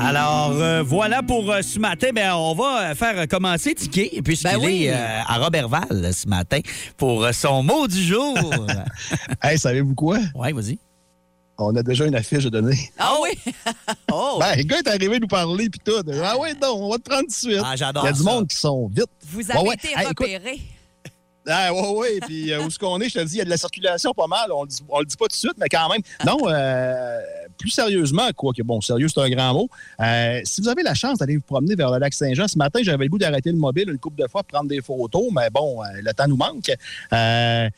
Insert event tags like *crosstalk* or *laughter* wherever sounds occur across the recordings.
Alors, euh, voilà pour euh, ce matin. Ben, on va euh, faire commencer Tiki, puisqu'il Ben oui. est euh, à Robertval ce matin pour euh, son mot du jour. *laughs* Hey, savez-vous quoi? ouais, vas-y. On a déjà une affiche à donner. Ah oui? *laughs* oh! Ben, le gars est arrivé nous parler puis tout. Ah ouais, non, on va te prendre tout de suite. Ah, j'adore Il y a du ça. monde qui sont vite. Vous avez Ouais, ouais. été Hey, écoute, repéré. Ah ouais, ouais. Puis euh, où est-ce qu'on est, je te le dis, il y a de la circulation pas mal. On le dit, on le dit pas tout de suite, mais quand même. Non, euh, plus sérieusement, quoi que bon, sérieux, c'est un grand mot. Euh, si vous avez la chance d'aller vous promener vers le lac Saint-Jean, ce matin, j'avais le goût d'arrêter le mobile une couple de fois prendre des photos, mais bon, euh, le temps nous manque. Euh,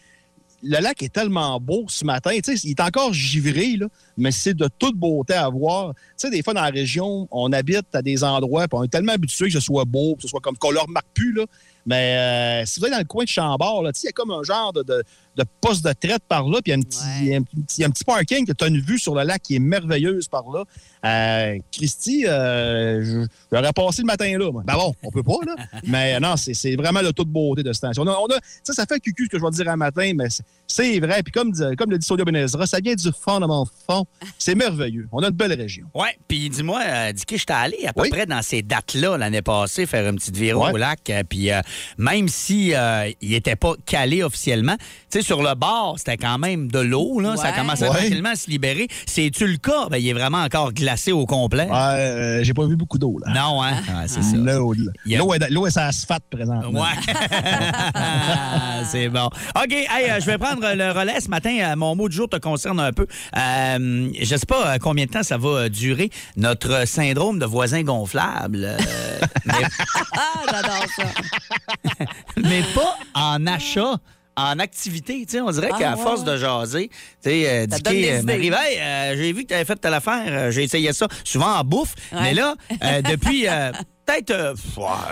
le lac est tellement beau ce matin. Tu sais, il est encore givré, là, mais c'est de toute beauté à voir. Tu sais, des fois, dans la région, on habite à des endroits, puis on est tellement habitué que ce soit beau, que ce soit comme qu'on le remarque plus, là. Mais euh, si vous êtes dans le coin de Chambord, là, tu sais, il y a comme un genre de, de poste de traite par là, puis il y a un petit, Ouais. un petit- un petit parking que tu as une vue sur le lac qui est merveilleuse par là. Euh, Christy, euh, je- j'aurais passé le matin là. moi. Ben bon, on peut pas, là. *laughs* mais euh, non, c'est vraiment la toute beauté de cette station. On a, on a- ça, ça fait cucu ce que je vais dire un matin, mais c'est- vrai. Puis comme, dit- comme le dit Sonia Benezra, ça vient du fond de mon fond. C'est merveilleux. On a une belle région. Ouais, puis dis-moi, euh, Dicky, j'étais allé à peu Oui. près dans ces dates-là l'année passée faire une petite virée Ouais. au lac. euh, Puis euh, même si euh, il était pas calé officiellement, tu sais, sur le bord, c'était quand même de l'eau, là. Ça commençait Ouais. tranquillement à se libérer. C'est-tu le cas? Ben, il est vraiment encore glacé au complet. Ouais, euh, J'ai pas vu beaucoup d'eau, là. Non, hein? Ouais, c'est ça. L'eau a- l'eau est, sur l'asphalte présentement. Ouais. *laughs* c'est bon. OK, hey, euh, je vais prendre le relais ce matin. Euh, mon mot du jour te concerne un peu. Euh, je sais pas combien de temps ça va durer, notre syndrome de voisin gonflable. euh, *laughs* mais, Ah, j'adore ça. *laughs* mais pas en achat. En activité, on dirait Ah, qu'à ouais, force ouais. de jaser, tu sais, euh, Dicky, euh, m'arrive, Hey, euh, j'ai vu que tu avais fait telle affaire, euh, j'ai essayé ça, souvent en bouffe, Ouais. mais là, *laughs* depuis peut-être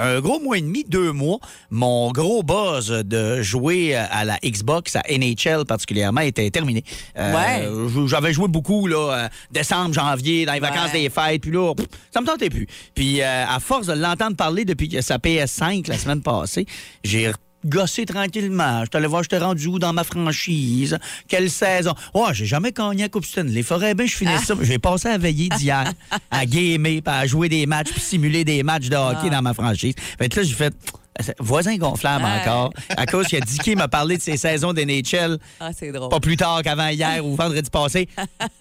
un gros mois et demi, deux mois, mon gros buzz de jouer à la Xbox, à NHL particulièrement, était terminé. Euh, Ouais. J'avais joué beaucoup, là, décembre, janvier, dans les vacances des fêtes, puis là, ça me tentait plus. Puis euh, à force de l'entendre parler depuis sa PS5 la semaine passée, j'ai gossé tranquillement. Je allé voir, je t'ai rendu où dans ma franchise? Quelle saison? Oh, j'ai jamais cogné à Coupe Stanley. Faudrait bien je finisse ça. J'ai passé à veiller d'hier, à gamer, puis à jouer des matchs, puis simuler des matchs de hockey dans ma franchise. Fait que là, j'ai fait... Voisin gonflable encore. À cause a Dicky m'a parlé de ses saisons d'NHL Ah, c'est drôle. pas plus tard qu'avant hier ou vendredi passé.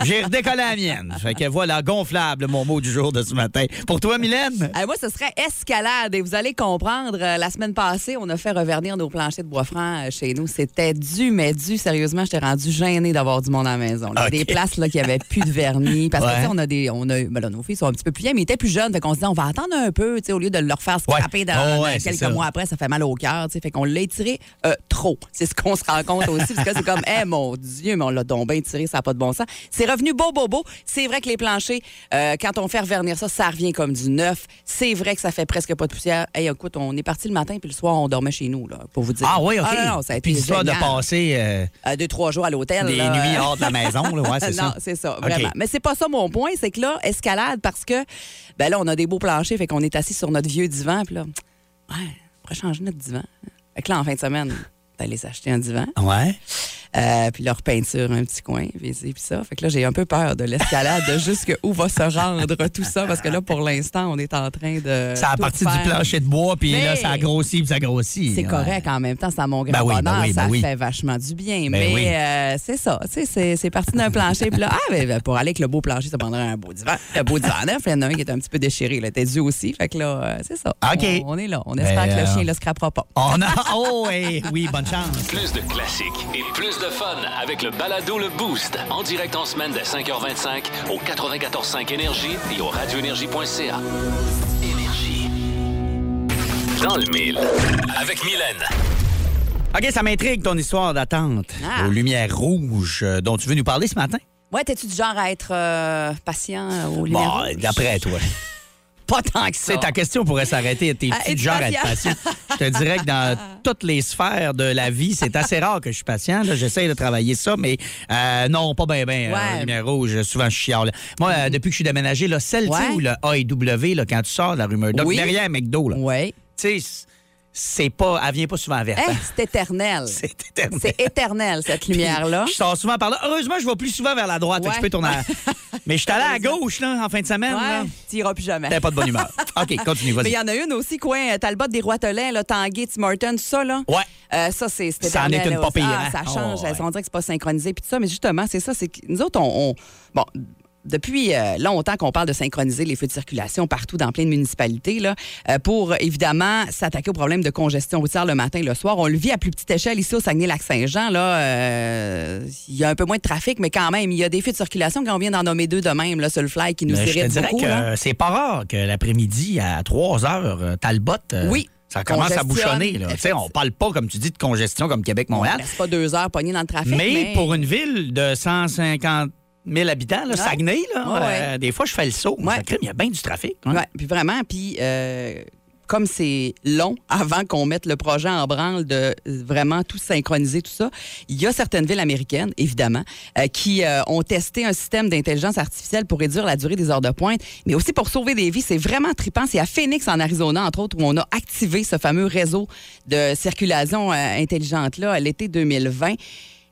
J'ai redécollé la mienne. Fait que voilà, gonflable, mon mot du jour de ce matin. Pour toi, Mylène? Euh, moi, ce serait escalade. Et vous allez comprendre, euh, la semaine passée, on a fait reverdir nos planchers de bois franc euh, chez nous. C'était dû, mais dû. Sérieusement, j'étais rendu gênée d'avoir du monde à la maison. là. Des places là, qui n'avaient plus de vernis. Parce que, Ouais. on a des. On a, ben là, nos filles sont un petit peu plus vieilles, mais ils étaient plus jeunes. Fait qu'on se dit, on va attendre un peu, tu sais, au lieu de leur faire scraper dans, Oh, ouais, dans c'est quelques mois après, ça fait mal au cœur, tu sais. Fait qu'on l'a étiré euh, trop. C'est ce qu'on se rend compte aussi. Parce que c'est comme, *laughs* eh mon Dieu, mais on l'a donc bien tiré, ça n'a pas de bon sens. C'est revenu beau, beau, beau. C'est vrai que les planchers, euh, quand on fait revernir ça, ça revient comme du neuf. C'est vrai que ça fait presque pas de poussière. Hey, écoute, on est parti le matin, puis le soir, on dormait chez nous, là, pour vous dire. Ah oui, OK. non, non, ça a été Puis l'histoire de passer euh, Euh, deux, trois jours à l'hôtel. des là. nuits hors de la maison, là, ouais, c'est *laughs* non, ça. c'est ça, vraiment. Mais c'est pas ça mon point, c'est que là, escalade parce que ben là, on a des beaux planchers, fait qu'on est assis sur notre vieux divan, puis là, ouais, pourrait changer notre divan. Fait que là, en fin de semaine, d'aller s'acheter un divan. Ouais. Euh, puis leur peinture, un petit coin, visé, puis ça. Fait que là, j'ai un peu peur de l'escalade, de jusque où va se rendre tout ça, parce que là, pour l'instant, on est en train de. Ça a parti du plancher de bois, puis Mais- là, ça a grossi, puis ça grossit. C'est Ouais. correct en même temps, c'est à mon grand Ben oui, ben bonheur, oui, ben ça oui. fait vachement du bien. Ben mais oui. euh, c'est ça, tu sais, c'est, c'est parti d'un plancher. Puis là, ah, ben, ben, pour aller avec le beau plancher, ça prendrait un beau divan. Le beau divan neuf, il y en a un qui est un petit peu déchiré, là, était dû aussi. Fait que là, euh, c'est ça. OK. On, on est là. On Ben, espère que le chien ne le scrapera pas. On a. Oh, hey, oui, bonne chance. Plus de classiques et plus de fun avec le balado Le Boost. En direct en semaine dès 5h25 au 94.5 Énergie et au radioénergie.ca. Énergie. Dans le mille. Avec Mylène. OK, ça m'intrigue ton histoire d'attente Ah. aux lumières rouges euh, dont tu veux nous parler ce matin. Ouais, t'es-tu du genre à être euh, patient au lumière Bon, rouge? d'après toi. Pas tant que ça. C'est ta question pourrait s'arrêter. T'es Ah, es-tu du genre à être patient? Je te dirais que dans *laughs* toutes les sphères de la vie, c'est assez rare que je suis patient. J'essaie de travailler ça, mais euh, non, pas bien, bien. Ouais. lumière rouge, souvent, je chiale. Moi, euh, depuis que je suis déménagé, là, celle Ouais. où le A et W, là, quand tu sors de la rue Murdoch, Oui. derrière McDo, là, Oui. tu sais, c'est pas, elle vient pas souvent verte. Hey, hein. c'est éternel. *laughs* C'est éternel. C'est éternel, cette lumière-là. Je sors souvent par là. Heureusement, je vais plus souvent vers la droite. Ouais. je peux tourner à- *laughs* Mais je suis allé à gauche là, en fin de semaine. Ouais, t'iras plus jamais. T'avais pas de bonne humeur. *laughs* OK, continue, Mais il y en a une aussi, coin euh, Talbot des Roitelets, là, Tanguay, Tim Hortons, tout ça, là. Ouais. Euh, ça, c'est Ça en est une pas pire, Ah, hein? Ça change. Oh, ouais. On dirait que c'est pas synchronisé. Puis tout ça, mais justement, c'est ça. C'est que nous autres, on. on- bon. Depuis euh, longtemps qu'on parle de synchroniser les feux de circulation partout dans plein de municipalités, là, euh, pour évidemment s'attaquer au problème de congestion routière le matin et le soir. On le vit à plus petite échelle ici au Saguenay-Lac-Saint-Jean. Là, euh, il y a un peu moins de trafic, mais quand même, il y a des feux de circulation quand on vient d'en nommer deux de même là, sur le fly qui nous Mais je te irritent dirais beaucoup. c'est pas rare que l'après-midi, à 3 heures, Talbot, Oui. ça commence à bouchonner. Là. Tu sais, On parle pas, comme tu dis, de congestion comme Québec-Montréal. On reste pas deux heures pogné dans le trafic. mais, Mais, pour une ville de 150 000 habitants, là. Saguenay, là, Ouais, euh, des fois, je fais le saut. Ouais. Il y a bien du trafic. hein. Ouais, puis vraiment, puis euh, comme c'est long *laughs* avant qu'on mette le projet en branle de euh, vraiment tout synchroniser, tout ça, il y a certaines villes américaines, évidemment, euh, qui euh, ont testé un système d'intelligence artificielle pour réduire la durée des heures de pointe, mais aussi pour sauver des vies. C'est vraiment trippant. C'est à Phoenix, en Arizona, entre autres, où on a activé ce fameux réseau de circulation euh, intelligente-là à l'été 2020.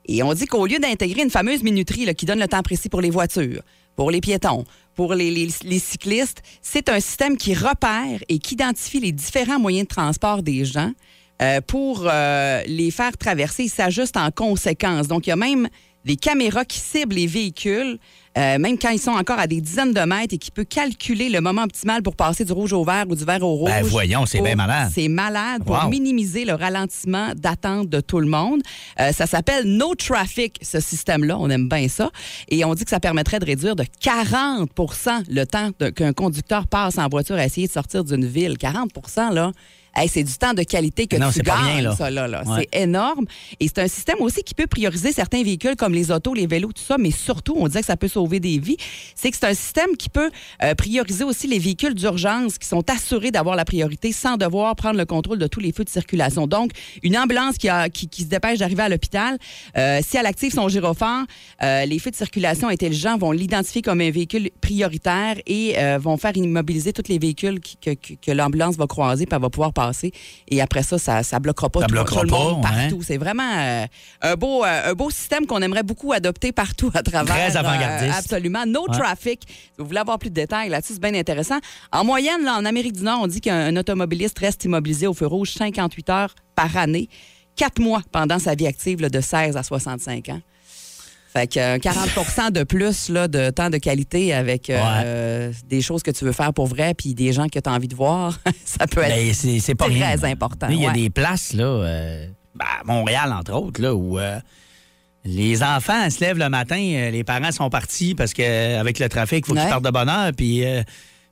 Et on dit qu'au lieu d'intégrer une fameuse minuterie qui donne le temps précis pour les voitures, pour les piétons, pour les cyclistes, c'est un système qui repère et qui identifie les différents moyens de transport des gens euh, pour euh, les faire traverser. Il s'ajuste en conséquence. Donc, il y a même des caméras qui ciblent les véhicules, euh, même quand ils sont encore à des dizaines de mètres et qui peut calculer le moment optimal pour passer du rouge au vert ou du vert au rouge. Ben, voyons, c'est bien malade. C'est malade pour minimiser le ralentissement d'attente de tout le monde. Euh, ça s'appelle No Traffic, ce système-là. On aime bien ça. Et on dit que ça permettrait de réduire de 40 le temps qu'un conducteur passe en voiture à essayer de sortir d'une ville. 40 là. Hey, c'est du temps de qualité que Non, tu gagnes, là. ça, là, là. Ouais. C'est énorme. Et c'est un système aussi qui peut prioriser certains véhicules comme les autos, les vélos, tout ça, mais surtout, on disait que ça peut sauver des vies. C'est que c'est un système qui peut euh, prioriser aussi les véhicules d'urgence qui sont assurés d'avoir la priorité sans devoir prendre le contrôle de tous les feux de circulation. Donc, une ambulance qui, a- qui, qui se dépêche d'arriver à l'hôpital, euh, si elle active son gyrophare, euh, les feux de circulation intelligents vont l'identifier comme un véhicule prioritaire et euh, vont faire immobiliser tous les véhicules qui- que, que- que l'ambulance va croiser, puis elle va pouvoir passer. Et après ça, ça ne bloquera pas Ça tout, bloquera tout le monde pas, ouais. partout. C'est vraiment euh, un, beau, euh, un beau système qu'on aimerait beaucoup adopter partout à travers. Très avant-gardiste. euh, absolument. No Ouais. traffic. Si vous voulez avoir plus de détails là-dessus, c'est bien intéressant. En moyenne, là, en Amérique du Nord, on dit qu'un automobiliste reste immobilisé au feu rouge 58 heures par année, quatre mois pendant sa vie active là, de 16 à 65 ans. Fait que euh, 40% de plus là, de temps de qualité avec euh, Ouais. euh, des choses que tu veux faire pour vrai puis des gens que tu as envie de voir, *laughs* ça peut être Ben, c'est pas très rien. important, Il y a ouais. des places, là, euh, ben, à Montréal, entre autres, là, où euh, les enfants se lèvent le matin, euh, les parents sont partis parce qu'avec le trafic, il faut qu'ils Ouais. partent de bonne heure. Puis euh,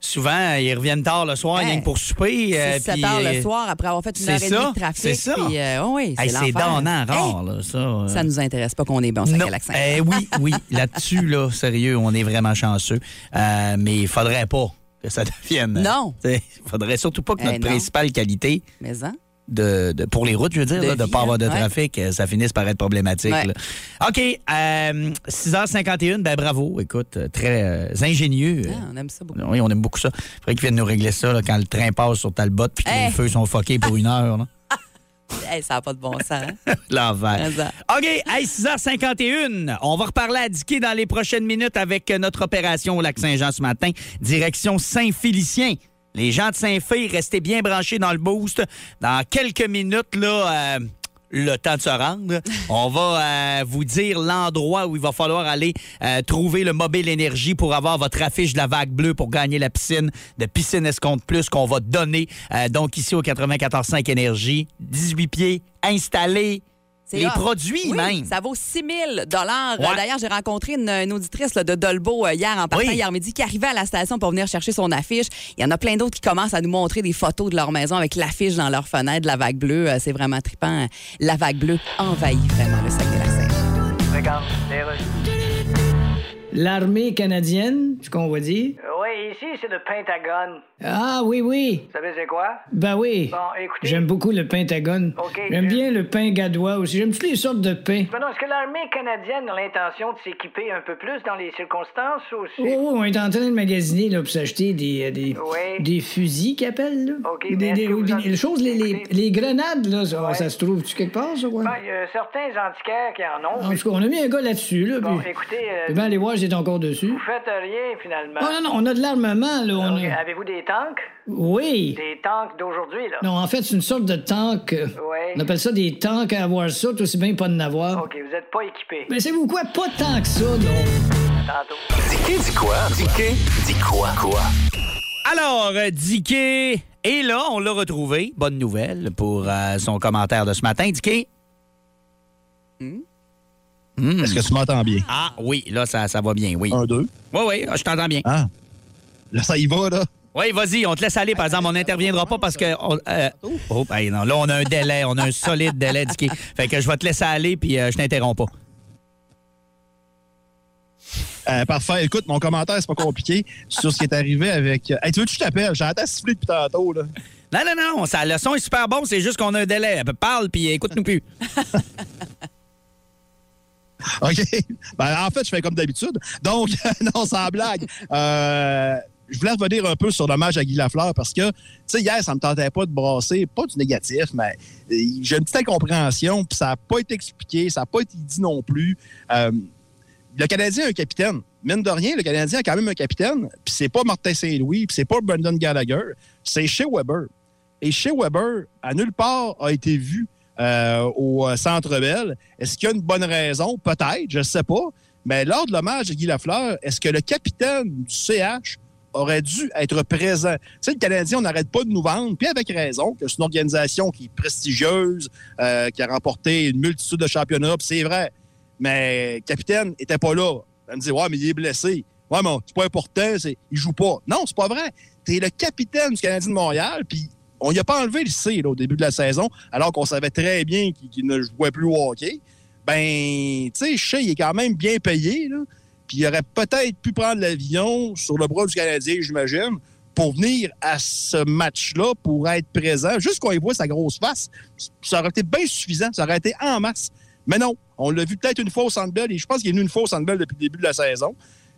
souvent, ils reviennent tard le soir, Hey, que pour souper. euh, 7 puis, heures le euh, soir après avoir fait une heure et demie de trafic. c'est ça. puis, euh, oui, c'est hey, donnant Hey, rare, là, ça. euh. ça nous intéresse pas qu'on est bon, ça, l'accent. Eh oui, *laughs* oui, là-dessus, là, sérieux, on est vraiment chanceux. Euh, mais il faudrait pas que ça *laughs* devienne. Non. Il faudrait surtout pas que Eh notre principale qualité Mais hein? De, de- pour les routes, je veux dire, De ne pas avoir de ouais. trafic, euh, ça finisse par être problématique. Ouais. OK, euh, 6h51, ben bravo, écoute, euh, très euh, ingénieux. Ah, on aime ça beaucoup. Oui, on aime beaucoup ça. Faudrait qu'ils viennent nous régler ça là, quand le train passe sur Talbot puis que Hey. les feux sont foqués pour une heure. là. *laughs* Hey, ça n'a pas de bon sens. hein? *laughs* L'envers. OK, hey, 6h51. On va reparler à Dicky dans les prochaines minutes avec euh, notre opération au Lac-Saint-Jean ce matin. Direction Saint-Félicien. Les gens de Saint-Fé, restez bien branchés dans le boost. Dans quelques minutes, là, euh, le temps de se rendre, *laughs* on va euh, vous dire l'endroit où il va falloir aller euh, trouver le mobile énergie pour avoir votre affiche de la vague bleue pour gagner la piscine de Piscine Escompte Plus qu'on va donner. euh, donc ici au 94.5 Énergie. 18 pieds installés. Les hot. produits Oui, même. Ça vaut 6 000 dollars. Ouais. D'ailleurs, j'ai rencontré une, une auditrice là, de Dolbo euh, hier en partant, Oui. hier midi, qui arrivait à la station pour venir chercher son affiche. Il y en a plein d'autres qui commencent à nous montrer des photos de leur maison avec l'affiche dans leur fenêtre, la vague bleue. Euh, C'est vraiment trippant. La vague bleue envahit vraiment le sac de la Seine. L'armée canadienne, ce qu'on va dire. Oui, ici, c'est le Pentagone. Ah oui, oui. Vous savez c'est quoi? Ben oui. Bon, écoutez. J'aime beaucoup le Pentagone. OK, J'aime je- bien le pain gadois aussi. J'aime toutes les sortes de pain. Ben non, est-ce que l'armée canadienne a l'intention de s'équiper un peu plus dans les circonstances ou Oh, c'est... oh, on est en train de magasiner là, pour s'acheter des, euh, des, Oui. des fusils qu'ils appellent. Là. OK, des, en- choses, les, les, les grenades, là, ça, Ouais. ça se trouve-tu quelque part, ça, quoi? Ben, il y a certains antiquaires qui en ont. en tout cas, on a mis un gars là-dessus, là. Bon, puis- écoutez, euh, ben, allez voir, encore dessus. vous faites rien finalement. Oh non, non, on a de l'armement, là. On a... Avez-vous des tanks? Oui. Des tanks d'aujourd'hui, là? Non, en fait, c'est une sorte de tank. Ouais. On appelle ça des tanks à avoir ça, tout aussi bien pas de n'avoir. OK, vous n'êtes pas équipés. Mais savez-vous quoi? Pas tant que ça, non. Tantôt. Dicky dit quoi? Dicky dit quoi? Quoi? Alors, euh, Dicky est là, on l'a retrouvé. Bonne nouvelle pour euh, son commentaire de ce matin. Dicky? Est-ce que tu m'entends bien? Ah oui, là, ça, ça va bien, oui. Un, deux. Oui, oui, je t'entends bien. Ah. Là, ça y va, là. Oui, vas-y, on te laisse aller. Par exemple, on n'interviendra pas parce que. on- euh, oh, ben non, là, on a un délai, on a un solide délai. Fait que je vais te laisser aller, puis euh, je t'interromps pas. Euh, parfait. Écoute, mon commentaire, c'est pas compliqué sur ce qui est arrivé avec. Hey, tu veux que je t'appelle? J'entends siffler depuis tantôt, là. Non, non, non, ça, le son est super bon, c'est juste qu'on a un délai. Parle, puis écoute-nous plus. *laughs* *laughs* OK. Ben, en fait, je fais comme d'habitude. Donc, *laughs* non, sans blague. Euh, je voulais revenir un peu sur l'hommage à Guy Lafleur parce que, tu sais, hier, ça me tentait pas de brasser, pas du négatif, mais euh, j'ai une petite incompréhension, puis ça n'a pas été expliqué, ça n'a pas été dit non plus. Euh, le Canadien a un capitaine. Mine de rien, le Canadien a quand même un capitaine, puis c'est pas Martin Saint-Louis, puis c'est pas Brendan Gallagher, c'est chez Weber. Et chez Weber, à nulle part a été vu euh, au euh, Centre Bell. Est-ce qu'il y a une bonne raison? Peut-être, je ne sais pas. Mais lors de l'hommage à Guy Lafleur, est-ce que le capitaine du CH aurait dû être présent? Tu sais, le Canadien, on n'arrête pas de nous vendre, puis avec raison, que c'est une organisation qui est prestigieuse, euh, qui a remporté une multitude de championnats, c'est vrai. Mais le capitaine n'était pas là. Elle me dit, ouais, mais il est blessé. Ouais, mais c'est pas important, il joue pas. Non, c'est pas vrai. T'es le capitaine du Canadien de Montréal, puis on n'y a pas enlevé le C au début de la saison, alors qu'on savait très bien qu'il, ne jouait plus au hockey. Ben, tu sais, Shea, il est quand même bien payé. Puis il aurait peut-être pu prendre l'avion sur le bras du Canadien, j'imagine, pour venir à ce match-là, pour être présent, juste qu'on y voit sa grosse face. Ça aurait été bien suffisant, ça aurait été en masse. Mais non, on l'a vu peut-être une fois au et je pense qu'il est venu une fois au depuis le début de la saison.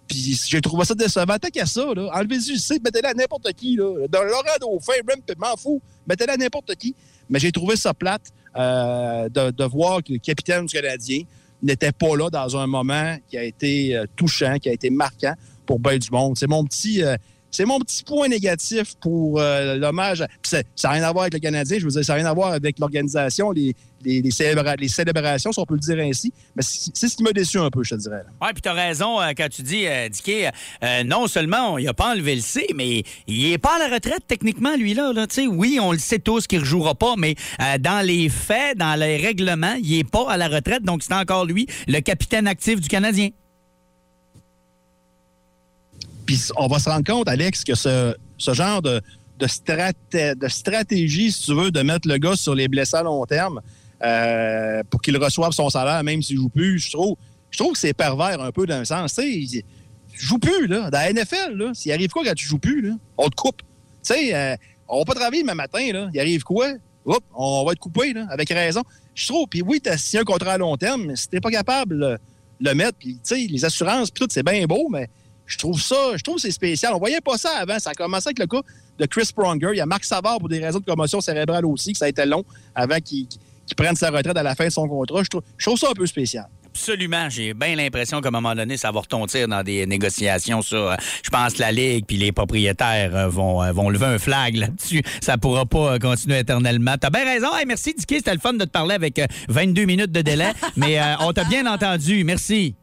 Puis j'ai trouvé ça décevant. Tant qu'à ça, là, enlevez-y le mettez-le à n'importe qui. Là. Dans Laurent Dauphin, Rem, m'en fous, mettez-le à n'importe qui. Mais j'ai trouvé ça plate euh, de, voir que le capitaine du Canadien n'était pas là dans un moment qui a été euh, touchant, qui a été marquant pour bien du monde. C'est mon petit... euh, c'est mon petit point négatif pour l'hommage. Ça n'a rien à voir avec le Canadien, je veux dire, ça n'a rien à voir avec l'organisation, les, les, les célébra- les célébrations, si on peut le dire ainsi. Mais c'est ce qui m'a déçu un peu, je te dirais. Oui, puis tu as raison euh, quand tu dis, euh, Dicky, euh, non seulement il n'a pas enlevé le C, mais il n'est pas à la retraite techniquement, lui-là. Là, oui, on le sait tous qu'il ne rejouera pas, mais euh, dans les faits, dans les règlements, il n'est pas à la retraite, donc c'est encore lui, le capitaine actif du Canadien. Puis on va se rendre compte, Alex, que ce, ce genre de, de stratégie, si tu veux, de mettre le gars sur les blessés à long terme euh, pour qu'il reçoive son salaire, même s'il joue plus, je trouve, je trouve que c'est pervers un peu d'un sens. Tu sais, joue plus, là. Dans la NFL, s'il arrive quoi quand tu joues plus, là? On te coupe. Tu sais, euh, on va pas travailler demain matin, là. Il arrive quoi? Hop, on va être coupé, là, avec raison. Je trouve, puis oui, t'as signé un contrat à long terme, mais si t'es pas capable de le mettre, puis tu sais, les assurances, puis tout, c'est bien beau, mais je trouve ça, je trouve c'est spécial. On voyait pas ça avant. Ça a commencé avec le cas de Chris Pronger. Il y a Marc Savard pour des raisons de commotion cérébrale aussi, que ça a été long avant qu'il qui prenne sa retraite à la fin de son contrat. Je trouve, je trouve ça un peu spécial. Absolument. J'ai bien l'impression qu'à un moment donné, ça va dans des négociations. Ça. Euh, Je pense que la Ligue puis les propriétaires euh, vont, euh, vont lever un flag là-dessus. Ça pourra pas continuer éternellement. T'as bien raison. Hey, merci, Dicky. C'était le fun de te parler avec euh, 22 minutes de délai. *laughs* mais euh, on t'a bien entendu. Merci.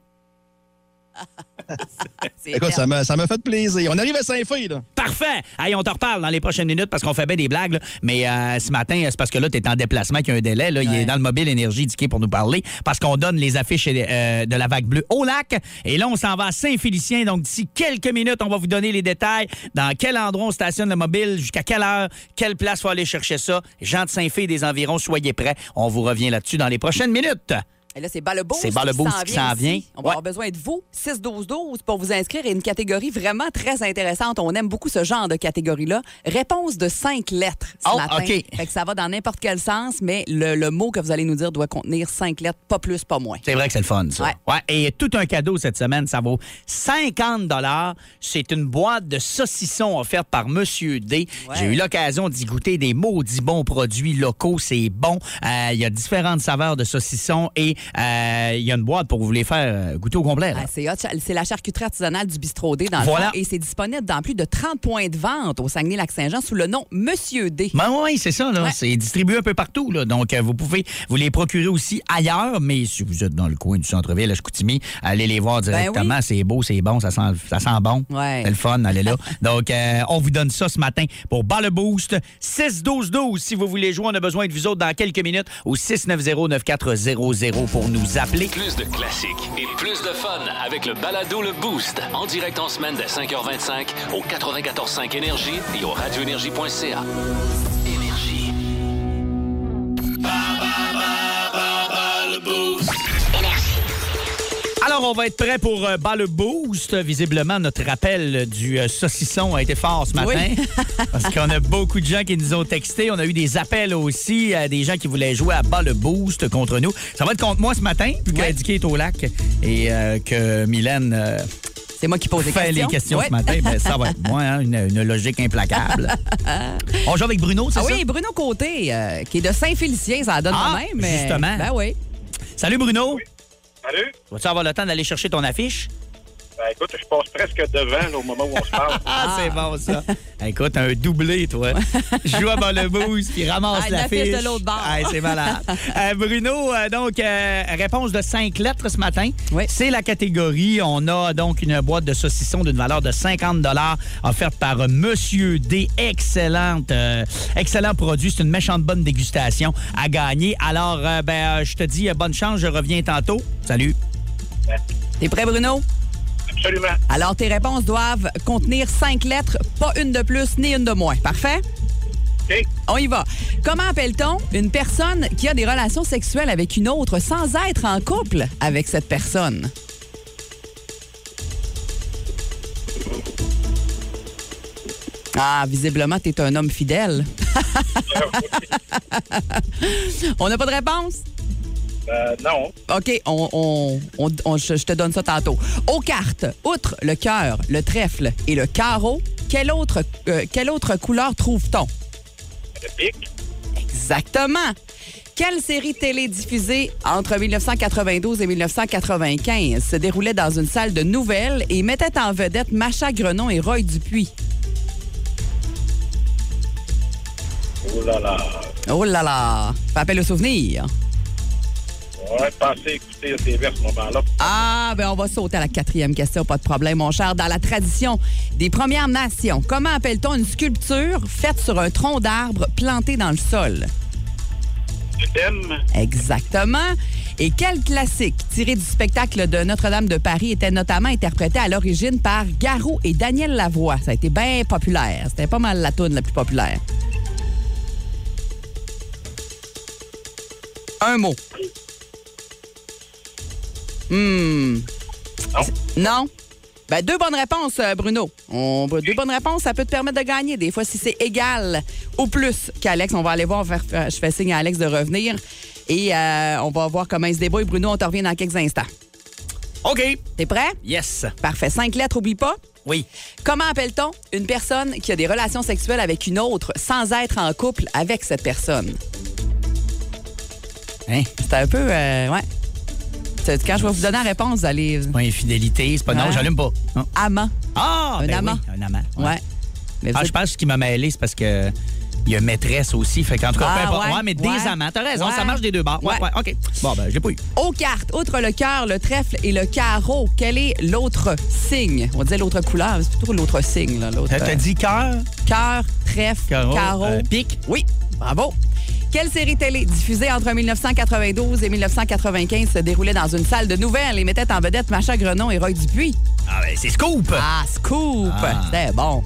*laughs* Écoute, ça m'a ça m'a fait plaisir. On arrive à Saint-Fé, là. Parfait. Hey, on te reparle dans les prochaines minutes parce qu'on fait bien des blagues. là. Mais euh, ce matin, c'est parce que là, tu es en déplacement, qu'il y a un délai. Là. Il est dans le mobile énergie Dicky pour nous parler parce qu'on donne les affiches euh, de la vague bleue au lac. Et là, on s'en va à Saint-Félicien. Donc, d'ici quelques minutes, on va vous donner les détails. Dans quel endroit on stationne le mobile, jusqu'à quelle heure, quelle place faut aller chercher ça? Jean de Saint-Fé des environs, soyez prêts. On vous revient là-dessus dans les prochaines minutes. Et là, c'est Bas-le-Boost C'est Bas-le-Boost qui s'en vient. On va Ouais. avoir besoin de vous. 6-12-12 pour vous inscrire. Et une catégorie vraiment très intéressante. On aime beaucoup ce genre de catégorie-là. Réponse de cinq lettres ce Oh, matin. OK. Fait que ça va dans n'importe quel sens, mais le, le mot que vous allez nous dire doit contenir cinq lettres, pas plus, pas moins. C'est vrai que c'est le fun, ça. Ouais. Et tout un cadeau cette semaine, ça vaut 50 C'est une boîte de saucissons offerte par Monsieur D. Ouais. J'ai eu l'occasion d'y goûter des maudits bons produits locaux. C'est bon. Euh, Il y a différentes saveurs de saucissons et euh, il y a une boîte pour vous les faire euh, goûter au complet. Ah, c'est la charcuterie artisanale du Bistrot D dans le Voilà. fond. Et c'est disponible dans plus de 30 points de vente au Saguenay-Lac-Saint-Jean sous le nom Monsieur D. Ben oui, c'est ça. là. Ouais. C'est distribué un peu partout. Là. Donc, euh, vous pouvez vous les procurer aussi ailleurs. Mais si vous êtes dans le coin du centre-ville, à Chicoutimi, allez les voir directement. Ben oui. C'est beau, c'est bon, ça sent, ça sent bon. Ouais. C'est le fun, allez là. *laughs* Donc, euh, on vous donne ça ce matin pour Bas le Boost. 6-12-12, si vous voulez jouer, on a besoin de vous autres dans quelques minutes au 690-9400 pour nous appeler. Plus de classiques et plus de fun avec le balado Le Boost. En direct en semaine dès 5h25 au 94.5 Énergie et au radioénergie.ca. Énergie. Alors, on va être prêt pour euh, Bas le Boost. Visiblement, notre rappel du euh, saucisson a été fort ce matin. Oui. *laughs* parce qu'on a beaucoup de gens qui nous ont texté. On a eu des appels aussi, à des gens qui voulaient jouer à Bas le Boost contre nous. Ça va être contre moi ce matin, vu Ouais. que est au lac et euh, que Mylène euh, C'est moi qui pose les fait questions. les questions Ouais. ce matin. Ben, ça va être moi, hein, une, une logique implacable. *laughs* on joue avec Bruno, c'est Ah ça? oui, Bruno Côté, euh, qui est de Saint-Félicien, ça donne Ah, de même. mais- justement. Ben oui. Salut Bruno. Salut. Vas-tu avoir le temps d'aller chercher ton affiche? Ben, écoute, je passe presque devant là, au moment où on se parle. *laughs* Ah, c'est bon, ça. Écoute, un doublé, toi. Joue à le boost, puis ramasse Ah, la fiche. de l'autre bord. Ah, c'est malade. *laughs* Euh, Bruno, euh, donc, euh, réponse de cinq lettres ce matin. Oui. C'est la catégorie. On a donc une boîte de saucissons d'une valeur de 50 offerte par Monsieur D. Excellente, euh, excellent produit. C'est une méchante bonne dégustation à gagner. Alors, euh, ben, euh, je te dis euh, bonne chance. Je reviens tantôt. Salut. T'es prêt, Bruno? Absolument. Alors, tes réponses doivent contenir cinq lettres, pas une de plus ni une de moins. Parfait? On y va. Comment appelle-t-on une personne qui a des relations sexuelles avec une autre sans être en couple avec cette personne? Ah, visiblement, t'es un homme fidèle. *laughs* On n'a pas de réponse? Euh, non. OK, on, on- on- on- je, je te donne ça tantôt. Aux cartes, outre le cœur, le trèfle et le carreau, quelle autre, euh, quelle autre couleur trouve-t-on? Le pic. Exactement. Quelle série télé diffusée entre 1992 et 1995 se déroulait dans une salle de nouvelles et mettait en vedette Macha Grenon et Roy Dupuis? Oh là là. Oh là là! Appelle le souvenir. Écouter TV à ce moment-là. Ah, ben on va sauter à la quatrième question, pas de problème, mon cher. Dans la tradition des Premières Nations, comment appelle-t-on une sculpture faite sur un tronc d'arbre planté dans le sol? Exactement. Et quel classique tiré du spectacle de Notre-Dame de Paris était notamment interprété à l'origine par Garou et Daniel Lavoie? Ça a été bien populaire. C'était pas mal la toune la plus populaire. Un mot. Hmm. Non? Non? Ben, deux bonnes réponses, euh, Bruno. On, deux bonnes réponses, ça peut te permettre de gagner. Des fois, si c'est égal ou plus qu'Alex, on va aller voir. faire- je fais signe à Alex de revenir. Et euh, on va voir comment il se débrouille. Bruno, on te revient dans quelques instants. OK. T'es prêt? Yes. Parfait. Cinq lettres, oublie pas. Oui. Comment appelle-t-on une personne qui a des relations sexuelles avec une autre sans être en couple avec cette personne? Hein? C'est un peu. euh, ouais. Quand je vais vous donner la réponse, vous allez. Pas infidélité, c'est pas. Non, Hein? j'allume pas. Non. Amant. Ah! Un ben amant. oui, un amant. Ouais. Mais Ah, êtes- je pense que ce qui m'a mêlé, c'est parce que. Il y a maîtresse aussi. Fait qu'en tout cas, Ah, peu importe. ouais, Ouais, mais ouais. des amants. T'as raison, ça marche des deux bords. Ouais, Ouais. OK. Bon, ben, je l'ai pas eu. Aux cartes, outre le cœur, le trèfle et le carreau, quel est l'autre signe? On disait l'autre couleur, mais c'est plutôt l'autre signe. là, l'autre, T'as t'as euh, dit cœur, Cœur, trèfle, carreau, carreau. euh, pique. Oui, bravo. Quelle série télé diffusée entre 1992 et 1995 se déroulait dans une salle de nouvelles et mettait en vedette Macha Grenon et Roy Dupuis? Ah, ben, c'est Scoop. Ah, scoop! Ah. C'était bon.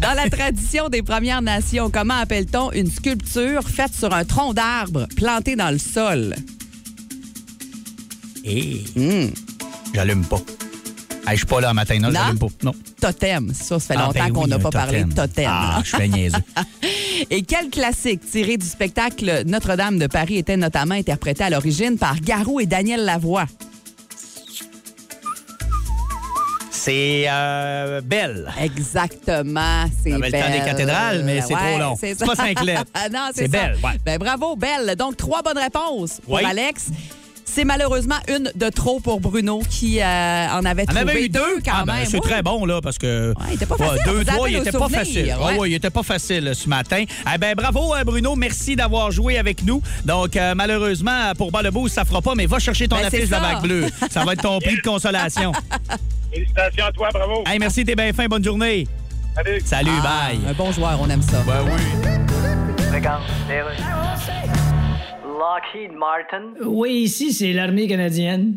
Dans la tradition des Premières Nations, comment appelle-t-on une sculpture faite sur un tronc d'arbre planté dans le sol? Et. Hmm. J'allume pas. Hey, je suis pas là un matin, non, Non? j'allume pas. Non. Totem. Ça, ça fait Ah, longtemps ben qu'on n'a pas parlé de totem. Ah, je suis bien niaiseux. *laughs* Et quel classique tiré du spectacle Notre-Dame de Paris était notamment interprété à l'origine par Garou et Daniel Lavoie? C'est euh, Belle. Exactement, c'est Ça avait le temps des Belle. cathédrales, mais c'est Ouais, trop long. C'est pas cinq lettres. Ah *laughs* non, c'est. Belle, ouais. Ben, bravo, Belle. Donc, trois bonnes réponses pour Oui. Alex. C'est malheureusement une de trop pour Bruno qui euh, en avait On trouvé avait eu deux quand Ah, ben, même. C'est Oui. très bon, là, parce que. Ouais, il était pas facile, deux, trois, il était pas facile. Ah ouais. ouais, il était pas facile ce matin. Eh ben, bravo, euh, Bruno. Merci d'avoir joué avec nous. Donc, euh, malheureusement, pour Bas le Boost, ça fera pas, mais va chercher ton Ben, affiche de la vague bleue. Ça va être ton prix de consolation. *laughs* Félicitations à toi, bravo. Hey, merci, t'es bien fin. Bonne journée. Salut. Salut, Ah, bye. Un bon joueur, on aime ça. Ben oui. Regarde. Lockheed Martin. Oui, ici, c'est l'armée canadienne.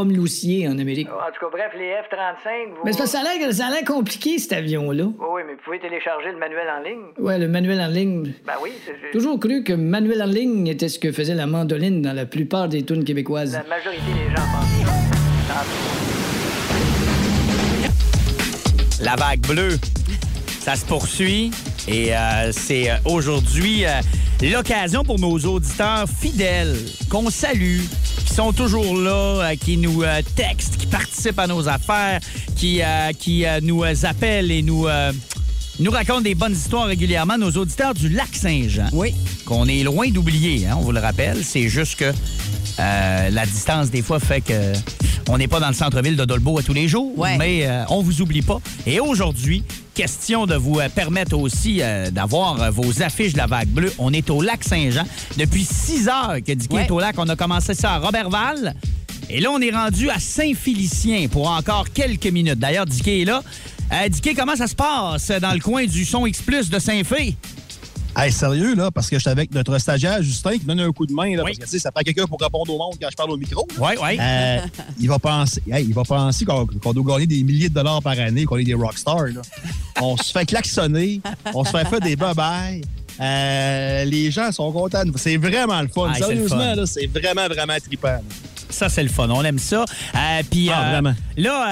loussiers en Amérique. En tout cas, bref, les F-35, vous... Mais que ça a l'air- ça a l'air compliqué, cet avion-là. Oui, oui, mais vous pouvez télécharger le manuel en ligne. Ouais, le manuel en ligne. Ben oui, c'est... J'ai Toujours cru que manuel en ligne était ce que faisait la mandoline dans la plupart des tunes québécoises. La majorité des gens pensent ça. La vague bleue, ça se poursuit. Et euh, c'est euh, aujourd'hui euh, l'occasion pour nos auditeurs fidèles qu'on salue, sont toujours là, euh, qui nous euh, textent, qui participent à nos affaires, qui, euh, qui nous appellent et nous, nous racontent des bonnes histoires régulièrement. Nos auditeurs du lac Saint-Jean, Oui. qu'on est loin d'oublier, hein, on vous le rappelle. C'est juste que euh, la distance, des fois, fait que on n'est pas dans le centre-ville de Dolbeau à tous les jours, Ouais. mais euh, on vous oublie pas. Et aujourd'hui, question de vous euh, permettre aussi euh, d'avoir euh, vos affiches de la vague bleue. On est au lac Saint-Jean. Depuis 6 heures que Dicky Ouais. est au lac, on a commencé ça à Robertval. Et là, on est rendu à Saint-Félicien pour encore quelques minutes. D'ailleurs, Dicky est là. Euh, Dicky, comment ça se passe dans le coin du son X Plus de Saint-Fé? Hey, sérieux, là, parce que j'étais avec notre stagiaire Justin qui donne un coup de main, là, Oui. parce que, tu sais, ça prend quelqu'un pour répondre au monde quand je parle au micro. Oui, oui. Euh, il va penser, hey, il va penser qu'on doit gagner des milliers de dollars par année, qu'on est des rockstars. Là. On se fait klaxonner, on se fait faire des bye-bye. Euh, les gens sont contents. C'est vraiment le fun. C'est le Sérieusement, c'est vraiment, vraiment trippant. là. Ça, c'est le fun. On aime ça. Euh, Puis Ah, euh, vraiment. là,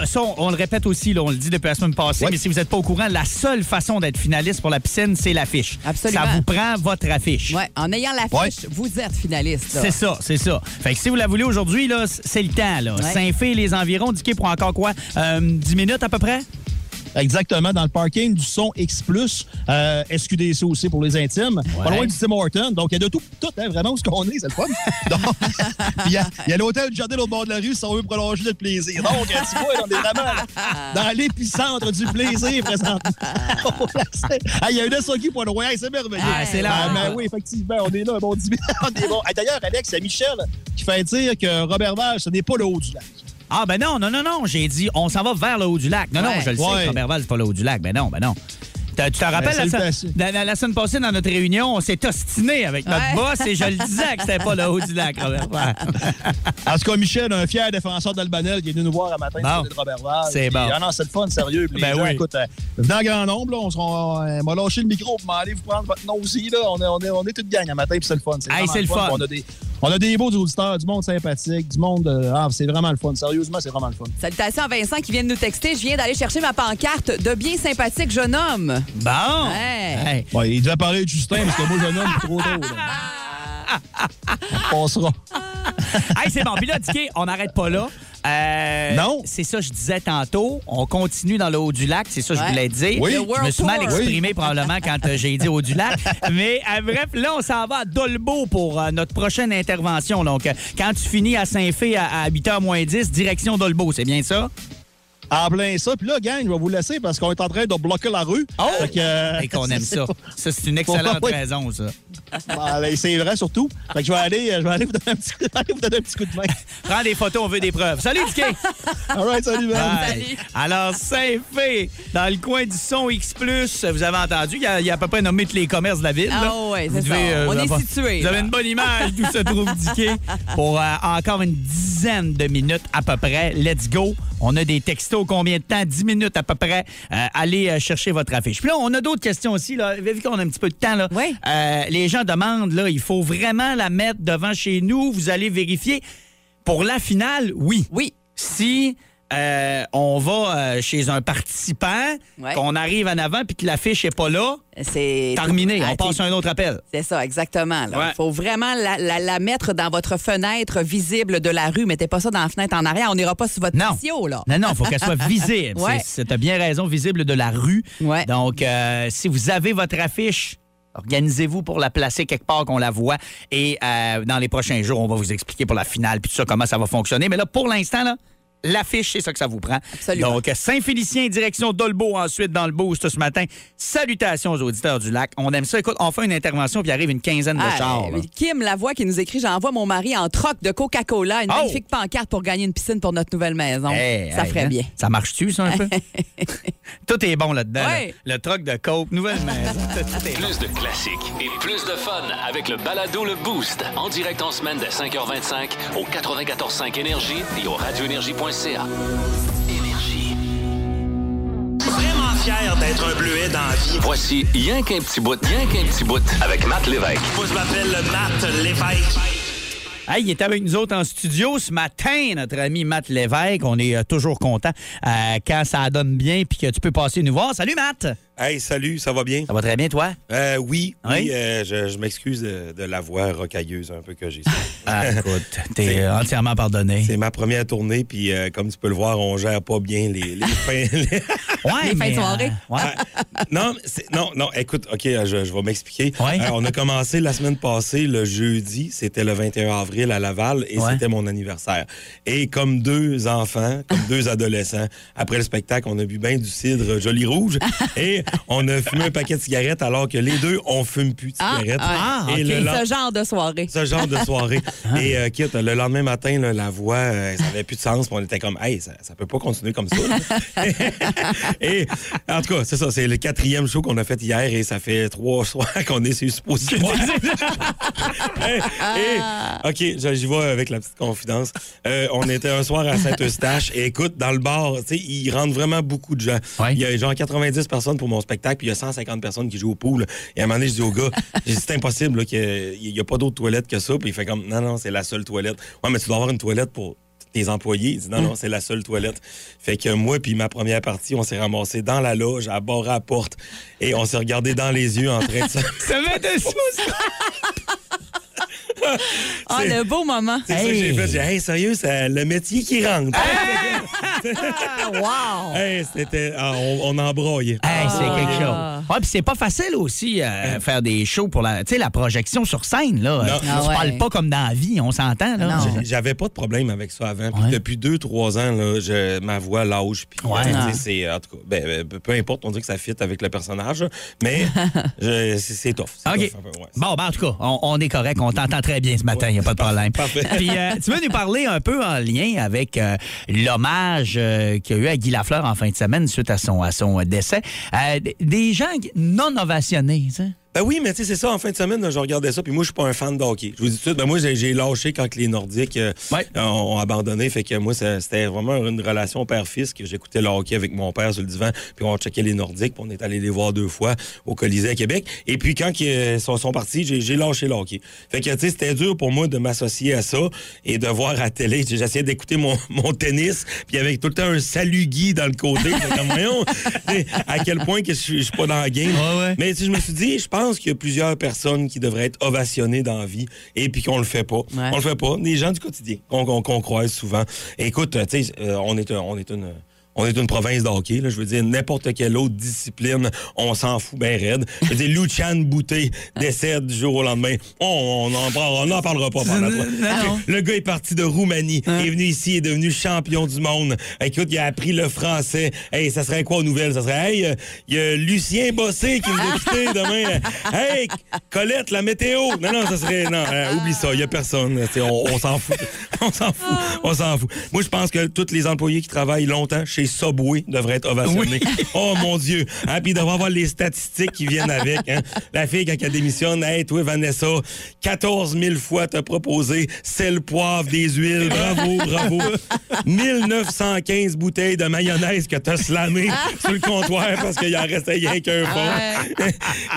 euh, ça, on, on le répète aussi, là, on le dit depuis la semaine passée, Ouais. mais si vous n'êtes pas au courant, la seule façon d'être finaliste pour la piscine, c'est l'affiche. Absolument. Ça vous prend votre affiche. Ouais, en ayant l'affiche, vous êtes finaliste. C'est ça, c'est ça. Fait que si vous la voulez aujourd'hui, là, c'est le temps. Là. Ouais. Saint-Fé, les environs, Dicky pour encore quoi? Euh, 10 minutes à peu près? Exactement, dans le parking du son X+, euh, SQDC aussi pour les intimes, pas loin du Tim Horton. Donc, il y a de tout, tout hein, vraiment où ce qu'on est, c'est le fun. Il y a, il y a l'hôtel du jardin au bord de la rue si on veut prolonger notre plaisir. Donc, tu vois, on est vraiment là, dans l'épicentre du plaisir présentement. *laughs* Ah, Il y a un SOQ pour le royal, c'est merveilleux. Ah, c'est là. Ah, ben oui, effectivement, on est là, bon 10 minutes. On est bon. D'ailleurs, Alex, c'est Michel qui fait dire que Robert Val, ce n'est pas le haut du lac. Ah, ben non, non, non, non. J'ai dit, on s'en va vers le haut du lac. Non, non, je le sais, Ouais. que Robertval, c'est pas le haut du lac. Ben non, ben non. Tu te rappelles, la, la- semaine passée, dans notre réunion, on s'est ostiné avec notre Ouais. boss et je le disais que c'était pas le haut du lac, *laughs* Robertval. En tout cas, Michel, un fier défenseur d'Albanel qui est venu nous voir un matin Bon. de Robertval. C'est Puis, bon. Ah non, c'est le fun, sérieux. Ben gens, oui. écoute, euh, venez en grand nombre, là, on sera, euh, m'a lâché le micro pour m'aller vous prendre votre nom aussi. Là. On, est, on, est, on est toute gang un matin, puis c'est le fun. Hey, c'est le fun. On a, des, On a des beaux auditeurs, du monde sympathique, du monde. euh, ah, c'est vraiment le fun. Sérieusement, c'est vraiment le fun. Salutations à Vincent qui vient de nous texter. Je viens d'aller chercher ma pancarte de bien sympathique jeune homme. Bon. Ouais. Hey. Bon, il devait parler de Justin parce que moi, jeune homme, c'est trop tôt. là. *laughs* On passera. Hey, c'est bon. Puis là, Dicky, on n'arrête pas là. Euh, Non. C'est ça que je disais tantôt. On continue dans le haut du lac. C'est ça que Ouais. je voulais dire. Oui. Je me suis mal exprimé probablement quand euh, j'ai dit haut du lac. *laughs* Mais euh, bref, là, on s'en va à Dolbeau pour euh, notre prochaine intervention. Donc, euh, quand tu finis à Saint-Fé à, à 8h moins 10, direction Dolbeau, c'est bien ça? En plein ça. Puis là, gang, je vais vous laisser parce qu'on est en train de bloquer la rue. Oh! Que, euh, Et qu'on aime *laughs* ça. Ça, c'est une excellente raison, ça. Ben, c'est vrai surtout. Fait que je vais aller, je vais aller vous donner un petit, *laughs* vous donner un petit coup de main. *laughs* Prends des photos, on veut des preuves. Salut, Dicky! All right, salut, man. Bye. Alors, Saint-Fé, dans le coin du son X, vous avez entendu, il y, a, il y a à peu près nommé tous les commerces de la ville. Ah Vous c'est ça. devez, On est situé, Vous avez une bonne image d'où se trouve Dicky pour euh, encore une dizaine de minutes à peu près. Let's go. On a des textos, combien de temps? 10 minutes à peu près. Euh, allez euh, chercher votre affiche. Puis là, on a d'autres questions aussi. Là. Vu qu'on a un petit peu de temps, là, Oui. euh, les gens demandent, là, il faut vraiment la mettre devant chez nous. Vous allez vérifier. Pour la finale, oui Oui. si euh, on va euh, chez un participant, Ouais. qu'on arrive en avant puis que l'affiche n'est pas là, C'est terminé. Ah, On passe à un autre appel. C'est ça, exactement. Il Ouais. faut vraiment la, la- la mettre dans votre fenêtre visible de la rue. Mettez pas ça dans la fenêtre en arrière. On n'ira pas sur votre Non. patio, là. Non, non, il faut qu'elle soit *laughs* visible. Ouais. As bien raison, visible de la rue. Donc, euh, si vous avez votre affiche, organisez-vous pour la placer quelque part qu'on la voit. Et euh, dans les prochains jours, on va vous expliquer pour la finale puis tout ça, comment ça va fonctionner. Mais là, pour l'instant, là, L'affiche, c'est ça que ça vous prend. Absolument. Donc, Saint-Félicien, direction Dolbeau, ensuite dans le boost ce matin. Salutations aux auditeurs du lac. On aime ça. Écoute, on fait une intervention, puis arrive une quinzaine de Ah, chars. là. euh, Kim Lavoie qui nous écrit J'envoie mon mari en troc de Coca-Cola, une Oh! magnifique pancarte pour gagner une piscine pour notre nouvelle maison. Hey, ça hey, ferait hein? bien. Ça marche-tu, ça, un peu? *laughs* Tout est bon là-dedans. là. Ouais. Le troc de coke, nouvelle maison. *laughs* Tout est bon. Plus de classiques et plus de fun avec le balado Le Boost. En direct en semaine dès 5h25 au 94.5 Énergie et au radioénergie.ca. Énergie. Vraiment fier d'être un bleuet dans la vie. Voici Rien qu'un petit bout, rien qu'un petit bout avec Matt Lévesque. Moi, je m'appelle Matt Lévesque. Hey, il est avec nous autres en studio ce matin, notre ami Matt Lévesque. On est euh, toujours content euh, quand ça donne bien puis que tu peux passer nous voir. Salut, Matt! Hey, salut, ça va bien? Ça va très bien, toi? Euh, oui, Oui? oui, euh, je, je m'excuse de, de la voix rocailleuse un peu que j'ai. *laughs* Ah, écoute, t'es entièrement pardonné. C'est ma première tournée, puis euh, comme tu peux le voir, on gère pas bien les, les *laughs* fins. les- Ouais, Les fins de soirée. ouais. non, non, non, écoute, OK, je, je vais m'expliquer. Ouais. On a commencé la semaine passée, le jeudi, c'était le 21 avril à Laval, et Ouais. c'était mon anniversaire. Et comme deux enfants, comme deux adolescents, après le spectacle, on a bu bien du cidre joli rouge, *laughs* et *laughs* on a fumé un paquet de cigarettes, alors que les deux, on fume plus de Ah, cigarettes. Ah, Et ok. le Ce genre de soirée. ce genre de soirée. *laughs* Ah. Et euh, quitte, le lendemain matin, là, la voix, euh, ça avait plus de sens. On était comme, hey, ça, ça peut pas continuer comme ça. *laughs* et en tout cas, c'est ça, c'est le quatrième show qu'on a fait hier et ça fait trois soirs qu'on est sur supposition. et, et, OK, je- j'y vais avec la petite confidence. Euh, on était un soir à Saint-Eustache et écoute, dans le bar, tu sais, il rentre vraiment beaucoup de gens. Ouais. Il y a genre 90 personnes pour mon spectacle, puis il y a 150 personnes qui jouent au pool. Et à un moment donné, je dis au gars, *laughs* c'est impossible qu'il n'y a pas d'autre toilette que ça. Puis il fait comme, non, non, c'est la seule toilette. Ouais, mais tu dois avoir une toilette pour tes employés. Il dit, non, non, c'est la seule toilette. Fait que moi, puis ma première partie, on s'est ramassé dans la loge, à bord à la porte, et on s'est regardé dans les yeux en train de se... *laughs* Ça. *laughs* *laughs* Ah, le beau moment. C'est ça que j'ai fait. J'ai dit, hey, sérieux, c'est le métier qui rentre. *laughs* Ah, wow! Hey, c'était... ah, on, on embroyait. Hey, c'est Ah. quelque chose. Ouais, puis c'est pas facile aussi euh, faire des shows pour la, tu sais, la projection sur scène là. Non. tu Ah ouais. parles pas comme dans la vie, on s'entend là. J'avais pas de problème avec ça avant. Puis Ouais. depuis deux, trois ans, là, je, ma voix lâche. Puis, Ouais. euh, tu sais, Ah. c'est, en tout cas, ben, euh, peu importe, on dirait que ça fit avec le personnage. Mais *laughs* je- c'est, c'est tough. C'est tough peu, ouais. Bon, ben, en tout cas, on, on est correct. On t'entend très bien ce matin. Il n'y a pas de problème. *laughs* Parfait. Puis, euh, tu veux nous parler un peu en lien avec euh, l'hommage euh, qu'il y a eu à Guy Lafleur en fin de semaine suite à son, à son décès. Des gens non ovationnés, tu sais. Ben oui, mais tu sais, c'est ça, en fin de semaine, là, je regardais ça, puis moi, je suis pas un fan de hockey. Je vous dis tout de suite, ben moi, j'ai lâché quand les Nordiques euh, ont, ont abandonné, fait que moi, c'était vraiment une relation père-fils que j'écoutais le hockey avec mon père sur le divan, puis on checkait les Nordiques, puis on est allé les voir deux fois au Colisée à Québec. Et puis, quand ils sont, sont partis, j'ai lâché le hockey. Fait que, tu sais, c'était dur pour moi de m'associer à ça et de voir à télé. J'essayais d'écouter mon, *laughs* mon tennis, puis avec tout le temps un salut Guy dans le côté. Comme, voyons, à quel point que je suis pas dans la game. Mais tu sais, je me suis dit, je pense qu'il y a plusieurs personnes qui devraient être ovationnées dans la vie et puis qu'on le fait pas. On le fait pas. Des gens du quotidien qu'on croise souvent. Écoute, tu sais, euh, on est, un- on est une... On est une province de hockey, là. je veux dire, n'importe quelle autre discipline, on s'en fout bien raide. Je veux dire, Lucian Boutet décède du jour au lendemain. On n'en on en parlera pas. *laughs* Non. Le gars est parti de Roumanie, est venu ici, est devenu champion du monde. Écoute, il a appris le français. Hey, ça serait quoi aux nouvelles? Ça serait, hey, euh, il y a Lucien Bossé qui nous a quittés *laughs* demain. Hey, Colette, la météo. Non, non, ça serait, non, euh, oublie ça, il y a personne. On, on s'en fout. *laughs* On s'en fout. On s'en fout. Moi, je pense que tous les employés qui travaillent longtemps chez Subway devraient être ovationnés. *laughs* Oh, mon Dieu. Hein, puis il devrait avoir les statistiques qui viennent avec. hein. La fille, quand elle démissionne, hey, toi, Vanessa, 14 000 fois t'as proposé sel, poivre, des huiles. Bravo, bravo. 1915 bouteilles de mayonnaise que t'as slamées sur le comptoir parce qu'il en restait rien qu'un fond.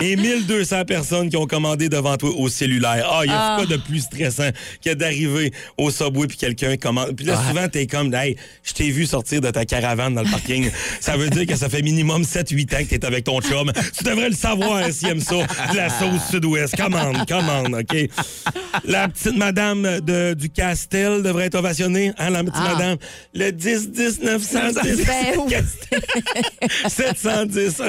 *laughs* Et 1200 personnes qui ont commandé devant toi au cellulaire. Ah, il y a Ah. quoi de plus stressant que d'arriver au Subway puis quelqu'un commande. Puis là, souvent, t'es comme, hey, je t'ai vu sortir de ta caravane dans le parking. ça veut dire que ça fait minimum 7-8 ans que t'es avec ton chum. Tu devrais le savoir s'il aime ça. De la sauce sud-ouest. Commande, commande, OK? La petite madame de, du Castel devrait être ovationnée. Hein, la petite Ah. madame? Le 10-10 910. Ben oui. *laughs* 710.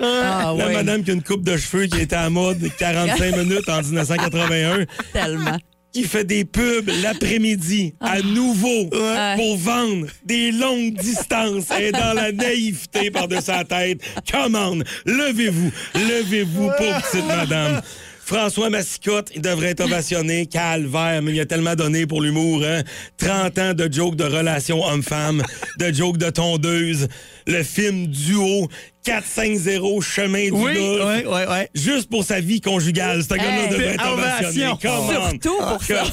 Ah, la oui. madame qui a une coupe de cheveux qui était à mode 45 minutes en 1981. Tellement. Qui fait des pubs l'après-midi à nouveau pour vendre des longues distances. Est dans la naïveté par-dessus sa tête. Commande, levez-vous, levez-vous, pauvre petite madame. François Massicotte, il devrait être ovationné. Calvaire, mais il a tellement donné pour l'humour. Hein? 30 ans de jokes de relations homme-femme, de jokes de tondeuse, le film Duo, 4-5-0, chemin du Oui, oui, oui, oui. Juste pour sa vie conjugale, ce gars-là Hey, devrait être ovationné. on. Surtout pour ça.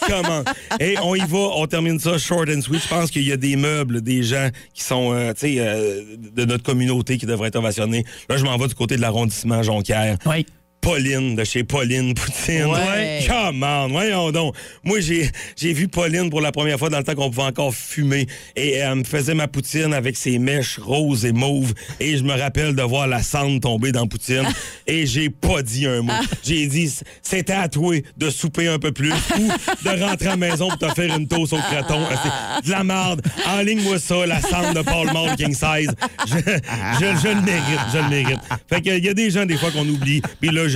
*laughs* Comment? Et on y va, on termine ça short and sweet. Je pense qu'il y a des meubles, des gens qui sont, euh, tu sais, euh, de notre communauté qui devraient être ovationnés. Là, je m'en vais du côté de l'arrondissement Jonquière. Oui. Pauline, de chez Pauline Poutine. Ouais. Come on, voyons donc. Moi, j'ai j'ai vu Pauline pour la première fois dans le temps qu'on pouvait encore fumer. Et elle me faisait ma poutine avec ses mèches roses et mauves. Et je me rappelle de voir la cendre tomber dans Poutine. *laughs* et j'ai pas dit un mot. J'ai dit, c'était à toi de souper un peu plus ou de rentrer à la maison pour te faire une toast au croton. C'est de la merde. Enligne-moi ça, la cendre de Paul Mall King Size. Je, je- je le mérite, je le mérite. Fait qu'il y a des gens, des fois, qu'on oublie. Puis là, je,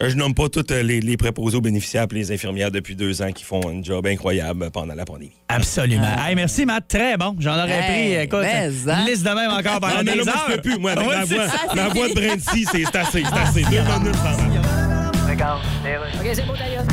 je nomme pas tous les, les préposés aux bénéficiaires et les infirmières depuis deux ans qui font un job incroyable pendant la pandémie. Absolument. Hey, merci, Matt. Très bon. J'en aurais Hey, pris, écoute, mais, hein? une liste de même encore pendant Non, mais là, moi, heures. je peux plus. Moi, avec Ouais, ma voix, ça. ma voix de Brincy, c'est c'est assez, c'est assez. Deux minutes arrêt. Regarde, OK, c'est beau, d'ailleurs.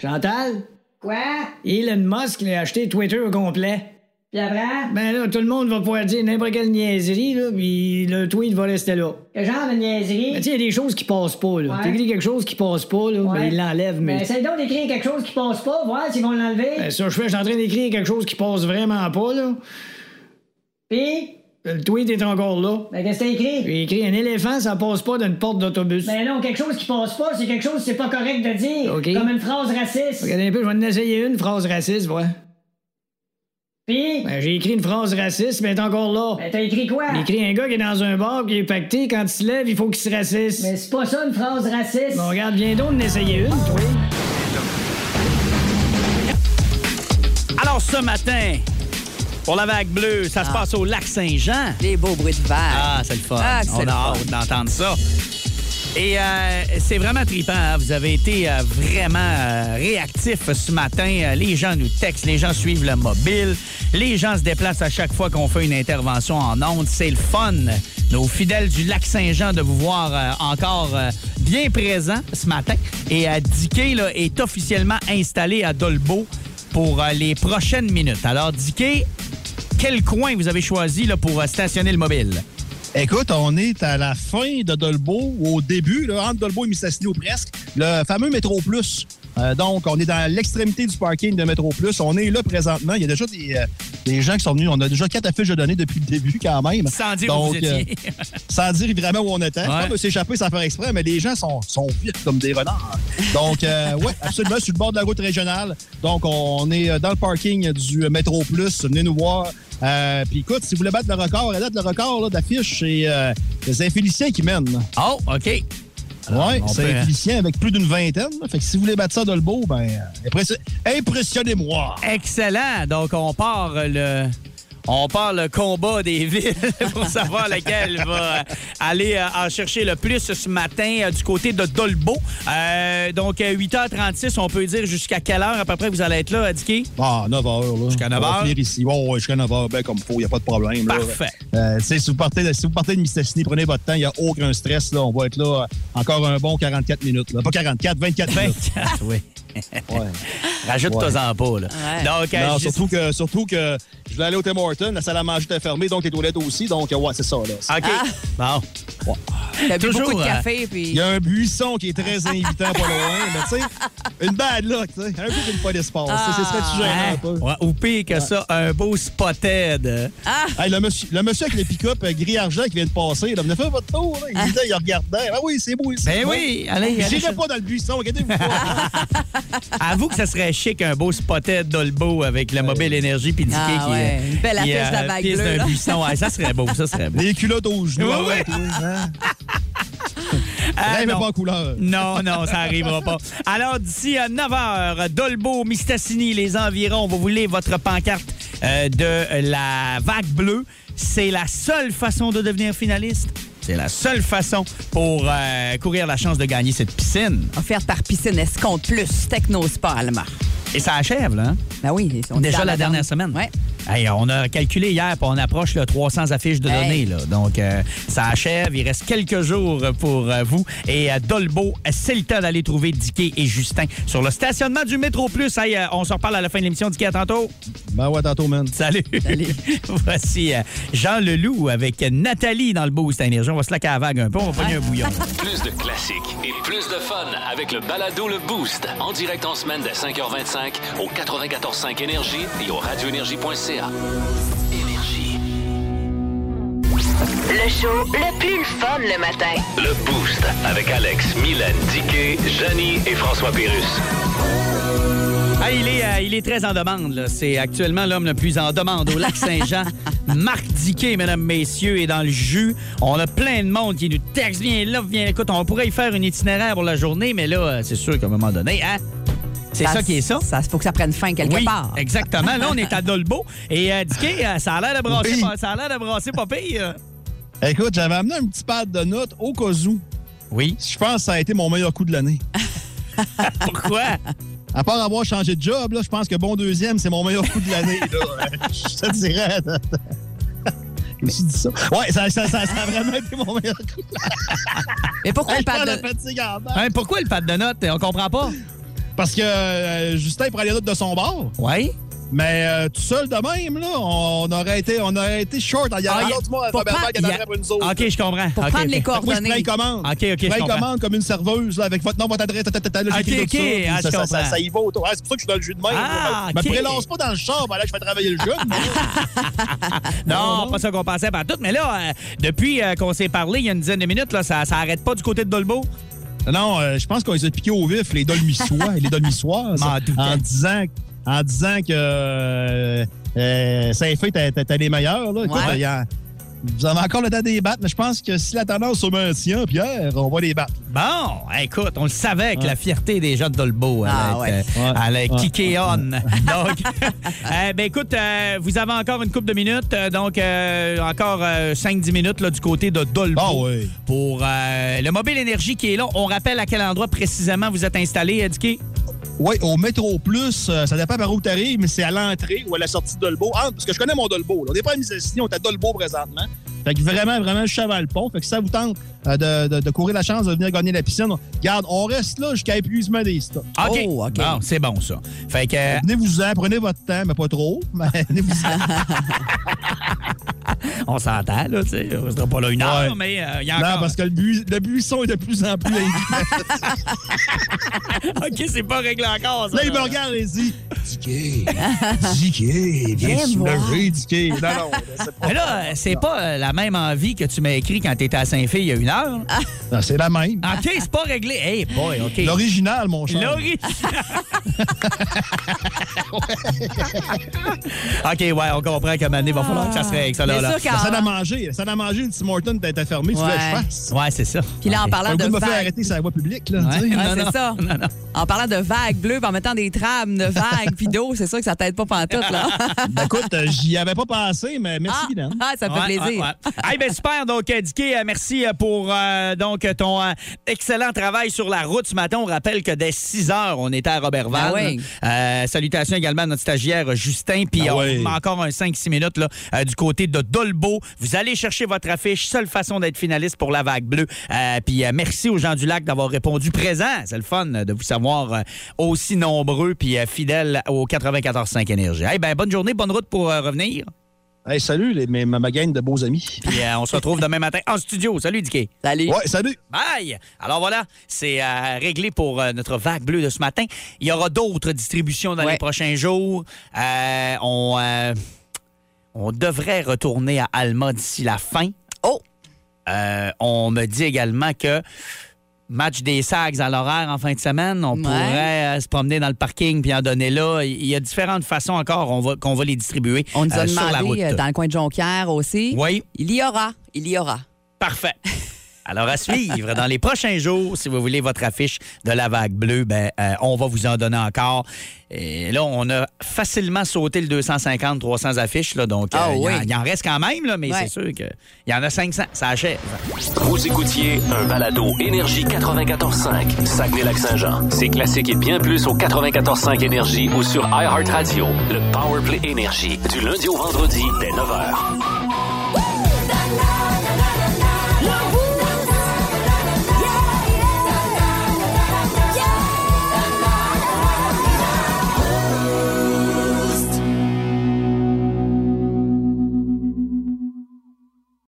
Chantal? Quoi? Elon Musk il a acheté Twitter au complet. Puis après? Ben là, tout le monde va pouvoir dire n'importe quelle niaiserie, là, puis le tweet va rester là. Quel genre de niaiserie? Ben, tu sais, il y a des choses qui passent pas, là. Ouais. T'écris quelque chose qui passe pas, là, Ouais. ben, il l'enlève, mais... Ben, essaye donc d'écrire quelque chose qui passe pas, voir s'ils vont l'enlever. Ben, ça, je fais, je suis en train d'écrire quelque chose qui passe vraiment pas, là. Puis, Le tweet est encore là. ben, qu'est-ce que t'as écrit? J'ai écrit un éléphant, ça passe pas d'une porte d'autobus. Ben non, quelque chose qui passe pas, c'est quelque chose que c'est pas correct de dire. Comme une phrase raciste. Regardez un peu, je vais en essayer une phrase raciste, ouais. Puis, Ben, j'ai écrit une phrase raciste, mais elle est encore là. ben, t'as écrit quoi? J'ai écrit un gars qui est dans un bar, qui est pacté, quand il se lève, il faut qu'il se raciste. Mais c'est pas ça une phrase raciste. Bon, regarde, viens donc d'en essayer une, toi. Alors, ce matin, pour la vague bleue, ça se Ah. passe au lac Saint-Jean. Des beaux bruits de vague. Ah, c'est le fun. Ah, On le a fun. hâte d'entendre ça. Et euh, c'est vraiment trippant. hein. Vous avez été euh, vraiment euh, réactifs ce matin. Euh, les gens nous textent, les gens suivent le mobile, les gens se déplacent à chaque fois qu'on fait une intervention en ondes. C'est le fun. Nos fidèles du lac Saint-Jean de vous voir euh, encore euh, bien présents ce matin. Et Dicky là, est officiellement installé à Dolbeau pour les prochaines minutes. Alors, Dicky, quel coin vous avez choisi là, pour stationner le mobile? Écoute, on est à la fin de Dolbeau, au début, là, entre Dolbeau et Mistassini ou presque, le fameux Métro Plus. Euh, donc, on est dans l'extrémité du parking de Métro Plus. On est là présentement. Il y a déjà des, euh, des gens qui sont venus. On a déjà quatre affiches de données depuis le début, quand même. Sans dire où vous étiez. sans dire vraiment où on était. Ouais. On peut s'échapper sans faire exprès, mais les gens sont, sont vite comme des renards. Donc, euh, oui, absolument, sur le bord de la route régionale. Donc, on est euh, dans le parking du Métro Plus. Venez nous voir. Euh, Puis écoute, si vous voulez battre le record, à date, le record là, d'affiches, c'est euh, c'est Saint-Félicien qui mène. Oh, OK. Oui, on peut- Saint-Félicien avec plus d'une vingtaine. là. Fait que si vous voulez battre ça dans le beau, ben, euh, impressi- impressionnez-moi. Excellent. Donc, on part le. On part le combat des *laughs* villes pour savoir lequel va euh, aller euh, en chercher le plus ce matin euh, du côté de Dolbeau. Euh, donc, euh, 8h36, on peut dire jusqu'à quelle heure à peu près vous allez être là, Dicky? Ah, 9 h. Là. Jusqu'à 9 On va finir ici. Ouais, ouais, jusqu'à 9 h, ben, comme il faut, il n'y a pas de problème. là. Parfait. Euh, tu sais, si, vous partez de, si vous partez de Mistassini, prenez votre temps, il n'y a aucun stress. Là. On va être là euh, encore un bon 44 minutes. Là. Pas 44, 24 minutes. 24, oui. Ouais. *laughs* Rajoute-toi-en pas, là. Ouais. Donc, euh, Non, juste- surtout, que, surtout que je voulais aller au Tim Hortons, la salle à manger était fermée, donc les toilettes aussi. Donc, euh, ouais, c'est ça. Là. OK. Bon. T'as bu Toujours, beaucoup de euh, café, puis... Il y a un buisson qui est très *laughs* invitant pas loin, mais tu sais, une bad luck, tu sais, un peu qu'une pas d'espace. Ah. C'est serait-tu gênant un Hein? peu? Ouais, ou pire que ça, un beau spotted. Hey, le, monsieur, le monsieur avec le pick-up euh, gris-argent qui vient de passer, là, venez faire votre tour. Là. Il disait, il regardait. Ah oui, c'est beau ici. Ben oui, allez, allez. J'irai pas dans le buisson, regardez-vous pas. *laughs* Avoue que ça serait chic, un beau spotted Dolbeau avec le mobile énergie puis Dicky Ah qui ouais, une belle affiche de la euh, pisse bleue, d'un buisson. Ouais, ça serait beau, ça serait beau. Les culottes aux genoux. Oui, ah ouais, oui. Ah, non. pas en couleur. Non, non, ça arrivera pas. Alors, d'ici à 9 h, Dolbeau, Mistassini, les environs, vous voulez votre pancarte euh, de la vague bleue. C'est la seule façon de devenir finaliste. C'est la seule façon pour euh, courir la chance de gagner cette piscine. Offerte par Piscine Escompte Plus, Technospa Alma. Et ça achève, là. hein? Ben oui, on est Déjà la la dernière semaine. Ouais. Hey, on a calculé hier, puis on approche le 300 affiches de données. Là. Donc, euh, ça achève. Il reste quelques jours pour euh, vous. Et à Dolbeau, c'est le temps d'aller trouver Dicky et Justin sur le stationnement du Métro Plus. Hey, euh, on se reparle à la fin de l'émission. Dicky, à tantôt. Ben ouais, tantôt, man. Salut. *laughs* Voici euh, Jean Leloup avec Nathalie dans le Boost Énergie. On va se laquer à la vague un peu. On va pogner un bouillon. *laughs* Plus de classiques et plus de fun avec le balado Le Boost. En direct en semaine dès 5h25 au 94.5 Énergie et au radioénergie.ca. Énergie. Le show le plus fun le matin. Le Boost avec Alex, Mylène, Diquet, Janie et François Pérus. Ah, il, est, euh, il est très en demande. là. C'est actuellement l'homme le plus en demande au lac Saint-Jean. *laughs* Marc Diquet, mesdames, messieurs, est dans le jus. On a plein de monde qui nous texte. Viens là, viens. Écoute, on pourrait y faire un itinéraire pour la journée, mais là, euh, c'est sûr qu'à un moment donné, hein? C'est ça, qui est ça? Ça, faut que ça prenne fin quelque oui, part. exactement. Là, on est à *laughs* Dolbeau. Et euh, Diquet, euh, ça a l'air de brasser, Oui. pas- ça a l'air de brasser pas pire. Écoute, j'avais amené un petit pad de notes au cas où. Oui. Je pense que ça a été mon meilleur coup de l'année. *laughs* Pourquoi? À part avoir changé de job, là, je pense que bon deuxième, c'est mon meilleur coup de l'année. *laughs* je te dirais. Je me suis dit ça. Ouais, ça, ça, ça, ça a vraiment été mon meilleur coup. Mais pourquoi Hey, le pad la de... bas. Hein, pourquoi le pad de notes? On comprend pas. Parce que euh, Justin prend les notes de son bord. Oui. Mais euh, tout seul de même, là, on aurait été, on aurait été short. Il y a Ah, un y a- à pour Robert Bach qui pour nous autres. OK, je comprends. Pour OK, prendre OK. les Moi, je coordonnées. commande. OK, OK, je je comprends. commande comme une serveuse là, avec votre nom, votre adresse, tata, là, OK, tout OK, ça, ah, ça, je ça, ça, comprends. ça y va autour. Ah, c'est pour ça que je suis dans le jus de même. Ah, Je OK. me prélance pas dans le char, ben là, je fais travailler le jeune. *laughs* Non, pas ça qu'on pensait par tout. Mais là, euh, depuis euh, qu'on s'est parlé il y a une dizaine de minutes, là, ça, ça arrête pas du côté de Dolbeau. Non, euh, je pense qu'on les a piqués au vif, les dolmissois et les *laughs* dolmissoises, en disant, en disant que euh, euh, Saint-Fé, t'as les meilleurs. Là. Ouais. Vous avez encore le temps de les battre, mais je pense que si la tendance se maintient, Pierre, on va les battre. Bon, écoute, on le savait avec la fierté des gens de Ah, allait euh, ouais. elle allait kicker on. Donc, euh, ben écoute, euh, vous avez encore une couple de minutes. euh, donc, euh, encore 5-10 minutes là, du côté de Dolbeau. Ah oui. Pour euh, le mobile énergie qui est là. On rappelle à quel endroit précisément vous êtes installé, Dicky? Oui, au métro plus, euh, ça dépend par où tu arrives, mais c'est à l'entrée ou à la sortie de Dolbeau. Ah, parce que je connais mon Dolbeau. là. On n'est pas à Mistassini, on est à Dolbeau présentement. Fait que vraiment, vraiment, je le pont. Fait que si ça vous tente euh, de, de- de courir la chance de venir gagner la piscine, regarde, on reste là jusqu'à épuisement des stocks. OK. Oh, OK. Bon, c'est bon, ça. Fait que. Venez-vous-en, prenez votre temps, mais pas trop. Mais *laughs* venez-vous-en. *laughs* On s'entend, là, tu sais. On sera pas là une heure, Ouais. mais euh, il y a Non, encore. parce que le, bu- le buisson est de plus en plus. *laughs* OK, c'est pas réglé encore, ça. Là, il me regarde et il dit Dicky, *laughs* Dicky, viens soulever. Dicky. Non, non, c'est pas. Mais là, c'est pas euh, la même envie que tu m'as écrit quand t'étais à Saint-Fil il y a une heure. Non, c'est la même. OK, c'est pas réglé. Hey, boy, OK. L'original, mon cher. L'original. *laughs* OK, ouais, on comprend qu'à un moment donné, il va falloir que ça se règle, ça, là. C'est là. sûr La salle à manger, la salle à manger, le Tim Horton était fermé, tu voulais que je Ouais. fasse. Ouais, c'est ça. Puis là, en parlant de me faire arrêter sur la voie publique, là. Ouais. c'est ça. *laughs* Non, non. En parlant de vagues bleues, en mettant des trames de vagues puis d'eau, c'est sûr que ça t'aide pas pantoute, là. *laughs* Ben, écoute, euh, j'y avais pas pensé, mais merci, Ah, ah, ça me fait Ouais, plaisir. ouais, ouais. Hey, ben, super. Donc, euh, Dicky, euh, merci pour euh, donc, ton euh, excellent travail sur la route ce matin. On rappelle que dès 6 heures, on était à Robertval. Ah oui. Euh, salutations également à notre stagiaire Justin. Puis Ah on oui. a encore un 5-6 minutes là, euh, du côté de Vous allez chercher votre affiche. Seule façon d'être finaliste pour la vague bleue. Euh, puis euh, merci aux gens du lac d'avoir répondu présent. C'est le fun de vous savoir euh, aussi nombreux puis euh, fidèles au 94.5 Énergie. Hey, ben, bonne journée, bonne route pour euh, revenir. Hey, salut, les, mes, ma, ma gang de beaux amis. *laughs* Puis euh, on se retrouve demain matin en studio. Salut, Dicky. Salut. Ouais, salut. Bye! Alors voilà, c'est euh, réglé pour euh, notre vague bleue de ce matin. Il y aura d'autres distributions dans Ouais. les prochains jours. Euh, on, euh, on devrait retourner à Alma d'ici la fin. Oh! Euh, on me dit également que match des Sags à l'horaire en fin de semaine, on Ouais. pourrait euh, se promener dans le parking puis en donner là. Il y a différentes façons encore on va- qu'on va les distribuer On nous a euh, sur la route. demandé dans le coin de Jonquière aussi. Oui. Il y aura. Il y aura. Parfait. *laughs* Alors, à suivre dans les prochains jours, si vous voulez votre affiche de la vague bleue, ben, euh, on va vous en donner encore. Et là, on a facilement sauté le 250-300 affiches, là, donc euh, Ah il y en- oui. il en, reste quand même, là, mais Ouais. c'est sûr qu'il y en a 500, ça achève. Vous écoutiez un balado Énergie 94.5, Saguenay-Lac-Saint-Jean. C'est classique et bien plus au 94.5 Énergie ou sur iHeartRadio. Le Powerplay Énergie, du lundi au vendredi dès 9h.